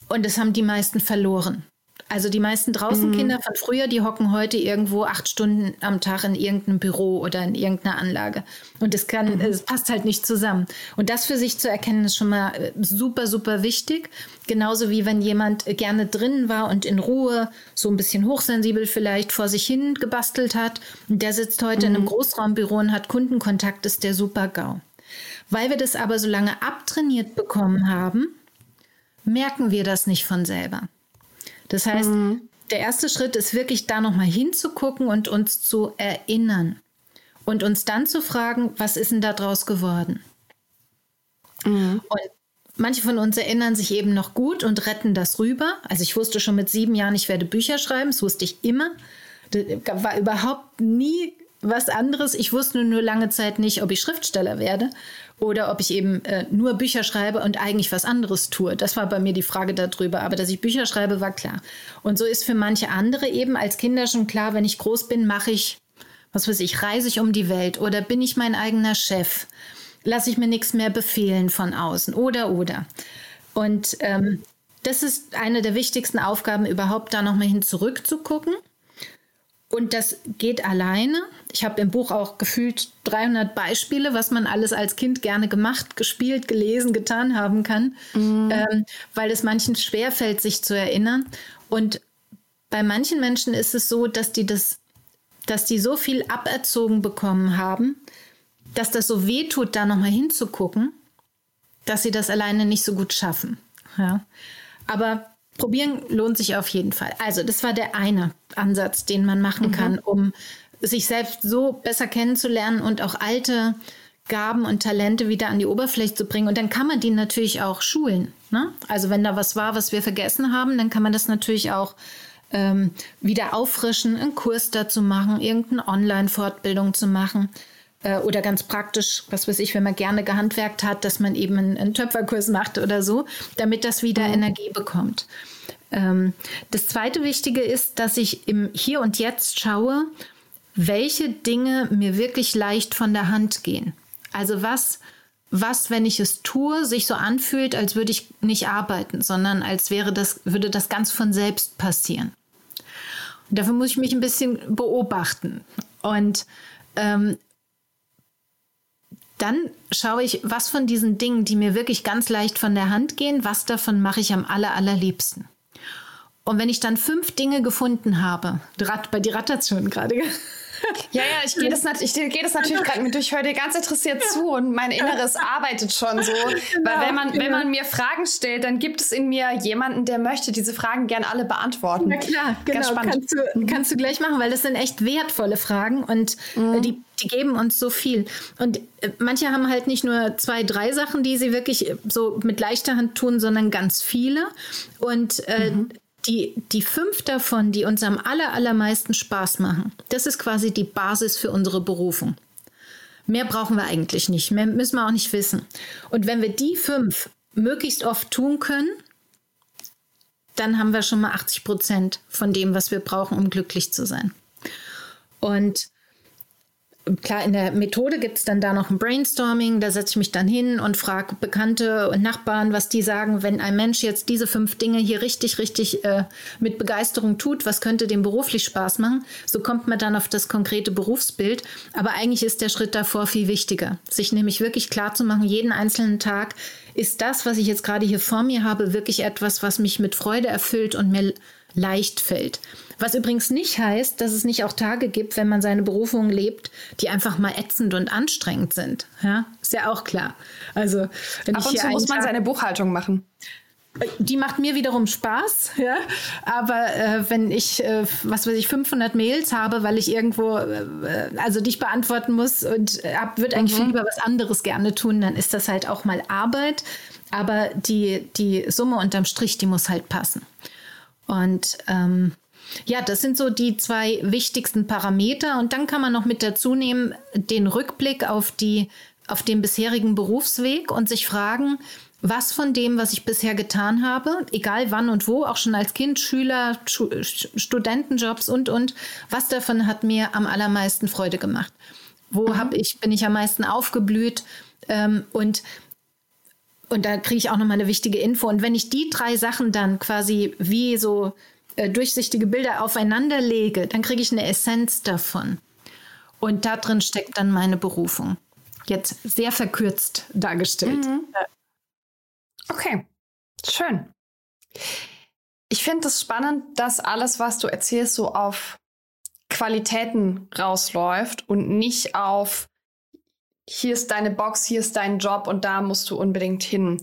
Und das haben die meisten verloren. Also die meisten Draußenkinder mhm. von früher, die hocken heute irgendwo acht Stunden am Tag in irgendeinem Büro oder in irgendeiner Anlage. Und es kann, mhm. es passt halt nicht zusammen. Und das für sich zu erkennen, ist schon mal äh, super, super wichtig. Genauso wie wenn jemand gerne drinnen war und in Ruhe, so ein bisschen hochsensibel vielleicht vor sich hin gebastelt hat. Und der sitzt heute mhm. in einem mhm. Großraumbüro und hat Kundenkontakt, ist der super GAU. Weil wir das aber so lange abtrainiert bekommen haben, merken wir das nicht von selber. Das heißt, mhm. der erste Schritt ist wirklich da nochmal hinzugucken und uns zu erinnern. Und uns dann zu fragen, was ist denn da draus geworden? Mhm. Und manche von uns erinnern sich eben noch gut und retten das rüber. Also ich wusste schon mit sieben Jahren, ich werde Bücher schreiben, das wusste ich immer. Das war überhaupt nie was anderes. Ich wusste nur lange Zeit nicht, ob ich Schriftsteller werde oder ob ich eben äh, nur Bücher schreibe und eigentlich was anderes tue. Das war bei mir die Frage darüber. Aber dass ich Bücher schreibe, war klar. Und so ist für manche andere eben als Kinder schon klar, wenn ich groß bin, mache ich, was weiß ich, reise ich um die Welt oder bin ich mein eigener Chef? Lasse ich mir nichts mehr befehlen von außen oder oder. Und ähm, das ist eine der wichtigsten Aufgaben, überhaupt da nochmal hin zurückzugucken und das geht alleine. Ich habe im Buch auch gefühlt 300 Beispiele, was man alles als Kind gerne gemacht, gespielt, gelesen, getan haben kann, mhm. ähm, weil es manchen schwerfällt, sich zu erinnern. Und bei manchen Menschen ist es so, dass die das, dass die so viel aberzogen bekommen haben, dass das so weh tut, da nochmal hinzugucken, dass sie das alleine nicht so gut schaffen. Ja. Aber probieren lohnt sich auf jeden Fall. Also, das war der eine Ansatz, den man machen mhm. kann, um sich selbst so besser kennenzulernen und auch alte Gaben und Talente wieder an die Oberfläche zu bringen. Und dann kann man die natürlich auch schulen. Ne? Also wenn da was war, was wir vergessen haben, dann kann man das natürlich auch ähm, wieder auffrischen, einen Kurs dazu machen, irgendeine Online-Fortbildung zu machen. Äh, oder ganz praktisch, was weiß ich, wenn man gerne gehandwerkt hat, dass man eben einen, einen Töpferkurs macht oder so, damit das wieder mhm. Energie bekommt. Ähm, das zweite Wichtige ist, dass ich im Hier und Jetzt schaue, welche Dinge mir wirklich leicht von der Hand gehen. Also was, was, wenn ich es tue, sich so anfühlt, als würde ich nicht arbeiten, sondern als wäre das, würde das ganz von selbst passieren. Und dafür muss ich mich ein bisschen beobachten. Und ähm, dann schaue ich, was von diesen Dingen, die mir wirklich ganz leicht von der Hand gehen, was davon mache ich am aller, allerliebsten. Und wenn ich dann fünf Dinge gefunden habe, bei dir rattert schon gerade. Ja, ja, ich gehe das, ich gehe das natürlich gerade mit durch. Ich höre dir ganz interessiert zu und mein Inneres arbeitet schon so. Genau, Weil wenn man, genau. wenn man mir Fragen stellt, dann gibt es in mir jemanden, der möchte diese Fragen gerne alle beantworten. Na klar, genau. Kannst du, mhm. kannst du gleich machen, weil das sind echt wertvolle Fragen und äh, mhm. die, die geben uns so viel. Und äh, manche haben halt nicht nur zwei, drei Sachen, die sie wirklich so mit leichter Hand tun, sondern ganz viele. Und äh, mhm die, die fünf davon, die uns am aller, allermeisten Spaß machen, das ist quasi die Basis für unsere Berufung. Mehr brauchen wir eigentlich nicht, mehr müssen wir auch nicht wissen. Und wenn wir die fünf möglichst oft tun können, dann haben wir schon mal 80 Prozent von dem, was wir brauchen, um glücklich zu sein. Und klar, in der Methode gibt es dann da noch ein Brainstorming. Da setze ich mich dann hin und frage Bekannte und Nachbarn, was die sagen, wenn ein Mensch jetzt diese fünf Dinge hier richtig, richtig äh, mit Begeisterung tut, was könnte dem beruflich Spaß machen? So kommt man dann auf das konkrete Berufsbild. Aber eigentlich ist der Schritt davor viel wichtiger, sich nämlich wirklich klar zu machen, jeden einzelnen Tag, ist das, was ich jetzt gerade hier vor mir habe, wirklich etwas, was mich mit Freude erfüllt und mir leicht fällt. Was übrigens nicht heißt, dass es nicht auch Tage gibt, wenn man seine Berufung lebt, die einfach mal ätzend und anstrengend sind. Ja, ist ja auch klar. Also, wenn Ab und zu muss man seine Buchhaltung machen. Die macht mir wiederum Spaß, ja. Aber äh, wenn ich, äh, was weiß ich, 500 Mails habe, weil ich irgendwo, äh, also dich beantworten muss und äh, würde eigentlich mhm. viel lieber was anderes gerne tun, dann ist das halt auch mal Arbeit. Aber die, die Summe unterm Strich, die muss halt passen. Und ähm, ja, das sind so die zwei wichtigsten Parameter. Und dann kann man noch mit dazu nehmen den Rückblick auf, die, auf den bisherigen Berufsweg und sich fragen, was von dem, was ich bisher getan habe, egal wann und wo, auch schon als Kind, Schüler, Studentenjobs und, und, was davon hat mir am allermeisten Freude gemacht? Wo mhm. hab ich, bin ich am meisten aufgeblüht? Ähm, und und da kriege ich auch nochmal eine wichtige Info. Und wenn ich die drei Sachen dann quasi wie so äh, durchsichtige Bilder aufeinander lege, dann kriege ich eine Essenz davon. Und da drin steckt dann meine Berufung. Jetzt sehr verkürzt dargestellt. Mhm. Okay, schön. Ich finde es spannend, dass alles, was du erzählst, so auf Qualitäten rausläuft und nicht auf hier ist deine Box, hier ist dein Job und da musst du unbedingt hin.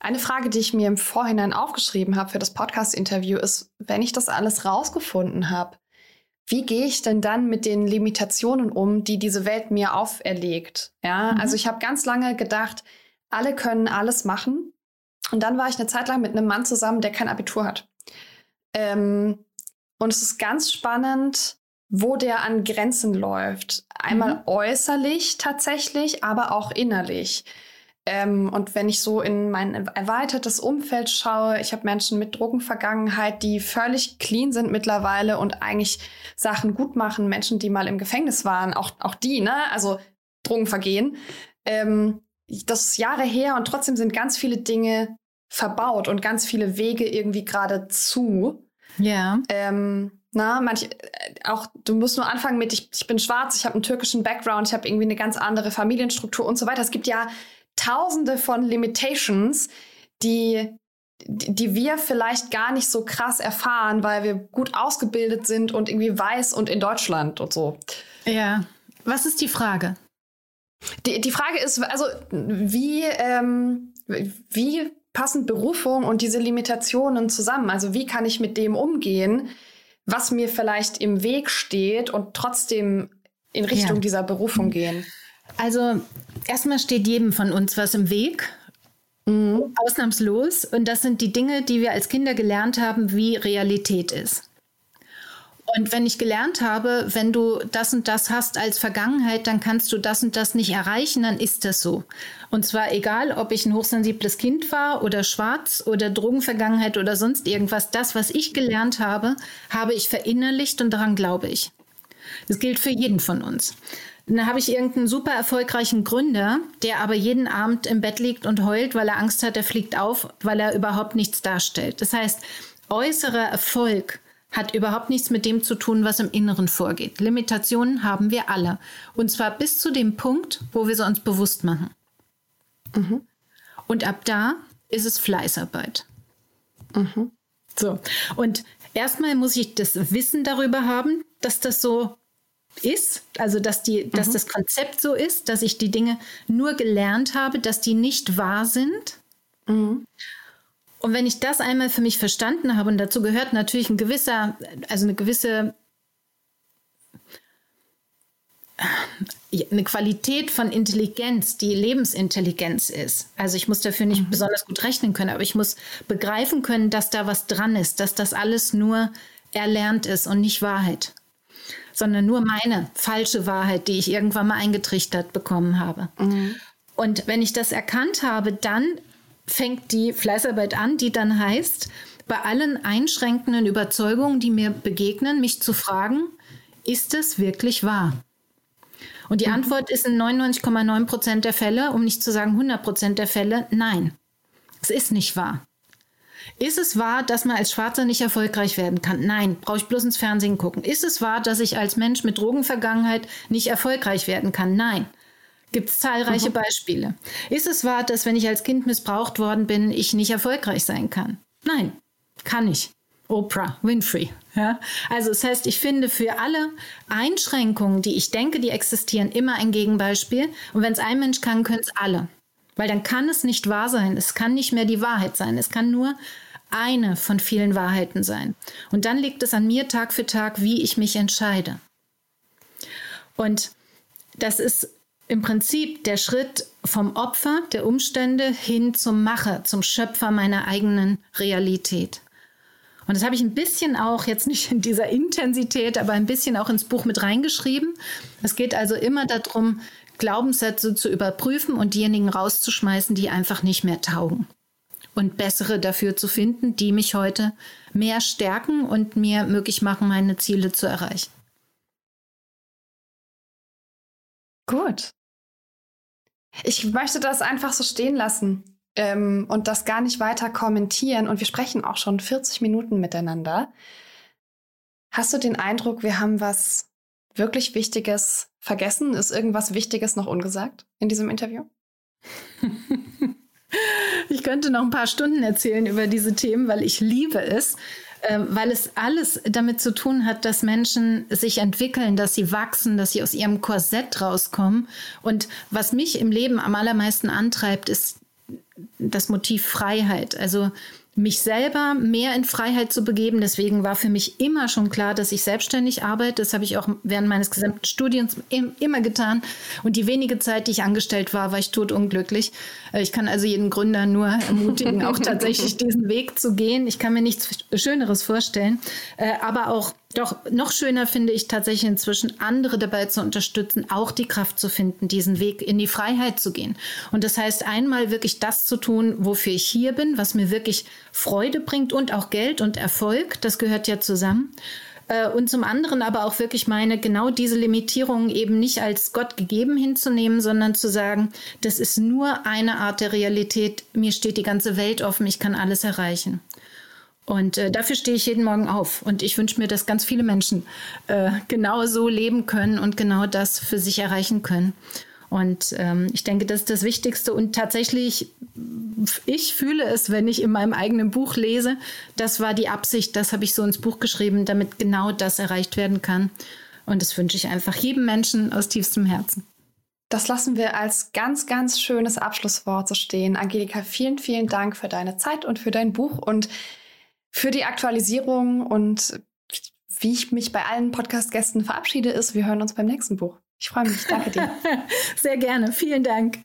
Eine Frage, die ich mir im Vorhinein aufgeschrieben habe für das Podcast-Interview, ist, wenn ich das alles rausgefunden habe, wie gehe ich denn dann mit den Limitationen um, die diese Welt mir auferlegt? Ja, mhm. also ich habe ganz lange gedacht, alle können alles machen. Und dann war ich eine Zeit lang mit einem Mann zusammen, der kein Abitur hat. Ähm, und es ist ganz spannend, wo der an Grenzen läuft. Einmal mhm. äußerlich tatsächlich, aber auch innerlich. Ähm, und wenn ich so in mein erweitertes Umfeld schaue, ich habe Menschen mit Drogenvergangenheit, die völlig clean sind mittlerweile und eigentlich Sachen gut machen, Menschen, die mal im Gefängnis waren, auch, auch die, ne? Also Drogenvergehen. Ähm, das ist Jahre her und trotzdem sind ganz viele Dinge verbaut und ganz viele Wege irgendwie gerade zu. Ja. Ähm, na, manch, äh, auch du musst nur anfangen mit, ich, ich bin schwarz, ich habe einen türkischen Background, ich habe irgendwie eine ganz andere Familienstruktur und so weiter. Es gibt ja tausende von Limitations, die, die wir vielleicht gar nicht so krass erfahren, weil wir gut ausgebildet sind und irgendwie weiß und in Deutschland und so. Ja. Was ist die Frage? Die, die Frage ist, also wie, ähm, wie passen Berufung und diese Limitationen zusammen? Also wie kann ich mit dem umgehen, was mir vielleicht im Weg steht und trotzdem in Richtung ja. dieser Berufung gehen? Also erstmal steht jedem von uns was im Weg. Mhm. Ausnahmslos. Und das sind die Dinge, die wir als Kinder gelernt haben, wie Realität ist. Und wenn ich gelernt habe, wenn du das und das hast als Vergangenheit, dann kannst du das und das nicht erreichen, dann ist das so. Und zwar egal, ob ich ein hochsensibles Kind war oder schwarz oder Drogenvergangenheit oder sonst irgendwas. Das, was ich gelernt habe, habe ich verinnerlicht und daran glaube ich. Das gilt für jeden von uns. Dann habe ich irgendeinen super erfolgreichen Gründer, der aber jeden Abend im Bett liegt und heult, weil er Angst hat, er fliegt auf, weil er überhaupt nichts darstellt. Das heißt, äußerer Erfolg hat überhaupt nichts mit dem zu tun, was im Inneren vorgeht. Limitationen haben wir alle. Und zwar bis zu dem Punkt, wo wir sie uns bewusst machen. Mhm. Und ab da ist es Fleißarbeit. Mhm. So. Und erstmal muss ich das Wissen darüber haben, dass das so ist, also dass, die, mhm. dass das Konzept so ist, dass ich die Dinge nur gelernt habe, dass die nicht wahr sind. Mhm. Und wenn ich das einmal für mich verstanden habe, und dazu gehört natürlich ein gewisser, also eine gewisse eine Qualität von Intelligenz, die Lebensintelligenz ist. Also ich muss dafür nicht mhm. besonders gut rechnen können, aber ich muss begreifen können, dass da was dran ist, dass das alles nur erlernt ist und nicht Wahrheit sondern nur meine falsche Wahrheit, die ich irgendwann mal eingetrichtert bekommen habe. Mhm. Und wenn ich das erkannt habe, dann fängt die Fleißarbeit an, die dann heißt, bei allen einschränkenden Überzeugungen, die mir begegnen, mich zu fragen, ist es wirklich wahr? Und die mhm. Antwort ist in 99,9 Prozent der Fälle, um nicht zu sagen 100 Prozent der Fälle, nein. Es ist nicht wahr. Ist es wahr, dass man als Schwarzer nicht erfolgreich werden kann? Nein, brauche ich bloß ins Fernsehen gucken. Ist es wahr, dass ich als Mensch mit Drogenvergangenheit nicht erfolgreich werden kann? Nein. Gibt es zahlreiche mhm. Beispiele. Ist es wahr, dass wenn ich als Kind missbraucht worden bin, ich nicht erfolgreich sein kann? Nein, kann ich. Oprah Winfrey. Ja? Also das heißt, ich finde für alle Einschränkungen, die ich denke, die existieren, immer ein Gegenbeispiel. Und wenn es ein Mensch kann, können es alle. Weil dann kann es nicht wahr sein. Es kann nicht mehr die Wahrheit sein. Es kann nur eine von vielen Wahrheiten sein. Und dann liegt es an mir Tag für Tag, wie ich mich entscheide. Und das ist im Prinzip der Schritt vom Opfer der Umstände hin zum Macher, zum Schöpfer meiner eigenen Realität. Und das habe ich ein bisschen auch, jetzt nicht in dieser Intensität, aber ein bisschen auch ins Buch mit reingeschrieben. Es geht also immer darum, Glaubenssätze zu überprüfen und diejenigen rauszuschmeißen, die einfach nicht mehr taugen. Und bessere dafür zu finden, die mich heute mehr stärken und mir möglich machen, meine Ziele zu erreichen. Gut. Ich möchte das einfach so stehen lassen ähm, und das gar nicht weiter kommentieren. Und wir sprechen auch schon 40 Minuten miteinander. Hast du den Eindruck, wir haben was wirklich Wichtiges vergessen? Ist irgendwas Wichtiges noch ungesagt in diesem Interview? ich könnte noch ein paar Stunden erzählen über diese Themen, weil ich liebe es. Ähm, weil es alles damit zu tun hat, dass Menschen sich entwickeln, dass sie wachsen, dass sie aus ihrem Korsett rauskommen. Und was mich im Leben am allermeisten antreibt, ist das Motiv Freiheit. Also mich selber mehr in Freiheit zu begeben. Deswegen war für mich immer schon klar, dass ich selbstständig arbeite. Das habe ich auch während meines gesamten Studiums immer getan. Und die wenige Zeit, die ich angestellt war, war ich totunglücklich. Äh, ich kann also jeden Gründer nur ermutigen, auch tatsächlich diesen Weg zu gehen. Ich kann mir nichts Schöneres vorstellen. Äh, aber auch doch noch schöner finde ich tatsächlich inzwischen, andere dabei zu unterstützen, auch die Kraft zu finden, diesen Weg in die Freiheit zu gehen. Und das heißt, einmal wirklich das zu tun, wofür ich hier bin, was mir wirklich Freude bringt und auch Geld und Erfolg. Das gehört ja zusammen. Äh, und zum anderen aber auch wirklich meine, genau diese Limitierungen eben nicht als Gott gegeben hinzunehmen, sondern zu sagen, das ist nur eine Art der Realität. Mir steht die ganze Welt offen, ich kann alles erreichen. Und äh, dafür stehe ich jeden Morgen auf. Und ich wünsche mir, dass ganz viele Menschen äh, genau so leben können und genau das für sich erreichen können. Und ähm, ich denke, das ist das Wichtigste. Und tatsächlich, ich fühle es, wenn ich in meinem eigenen Buch lese, das war die Absicht, das habe ich so ins Buch geschrieben, damit genau das erreicht werden kann. Und das wünsche ich einfach jedem Menschen aus tiefstem Herzen. Das lassen wir als ganz, ganz schönes Abschlusswort so stehen. Angelika, vielen, vielen Dank für deine Zeit und für dein Buch. Und für die Aktualisierung und wie ich mich bei allen Podcast-Gästen verabschiede, ist, wir hören uns beim nächsten Buch. Ich freue mich. Danke dir. Sehr gerne. Vielen Dank.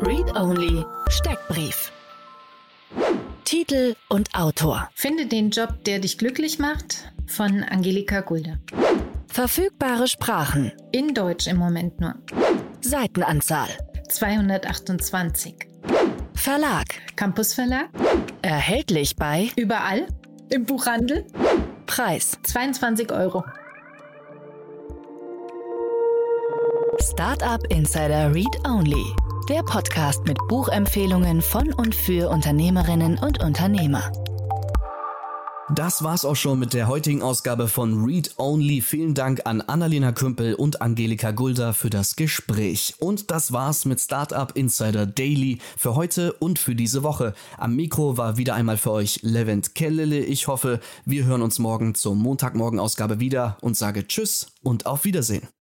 Read Only Steckbrief. Titel und Autor. Finde den Job, der dich glücklich macht, von Angelika Gulde. Verfügbare Sprachen. In Deutsch im Moment nur. Seitenanzahl. 228. Verlag. Campus Verlag. Erhältlich bei Überall. Im Buchhandel. Preis 22 Euro. Startup Insider Read Only. Der Podcast mit Buchempfehlungen von und für Unternehmerinnen und Unternehmer. Das war's auch schon mit der heutigen Ausgabe von Read Only. Vielen Dank an Annalena Kümpel und Angelika Gulda für das Gespräch. Und das war's mit Startup Insider Daily für heute und für diese Woche. Am Mikro war wieder einmal für euch Levent Kellele. Ich hoffe, wir hören uns morgen zur Montagmorgen Ausgabe wieder und sage Tschüss und auf Wiedersehen.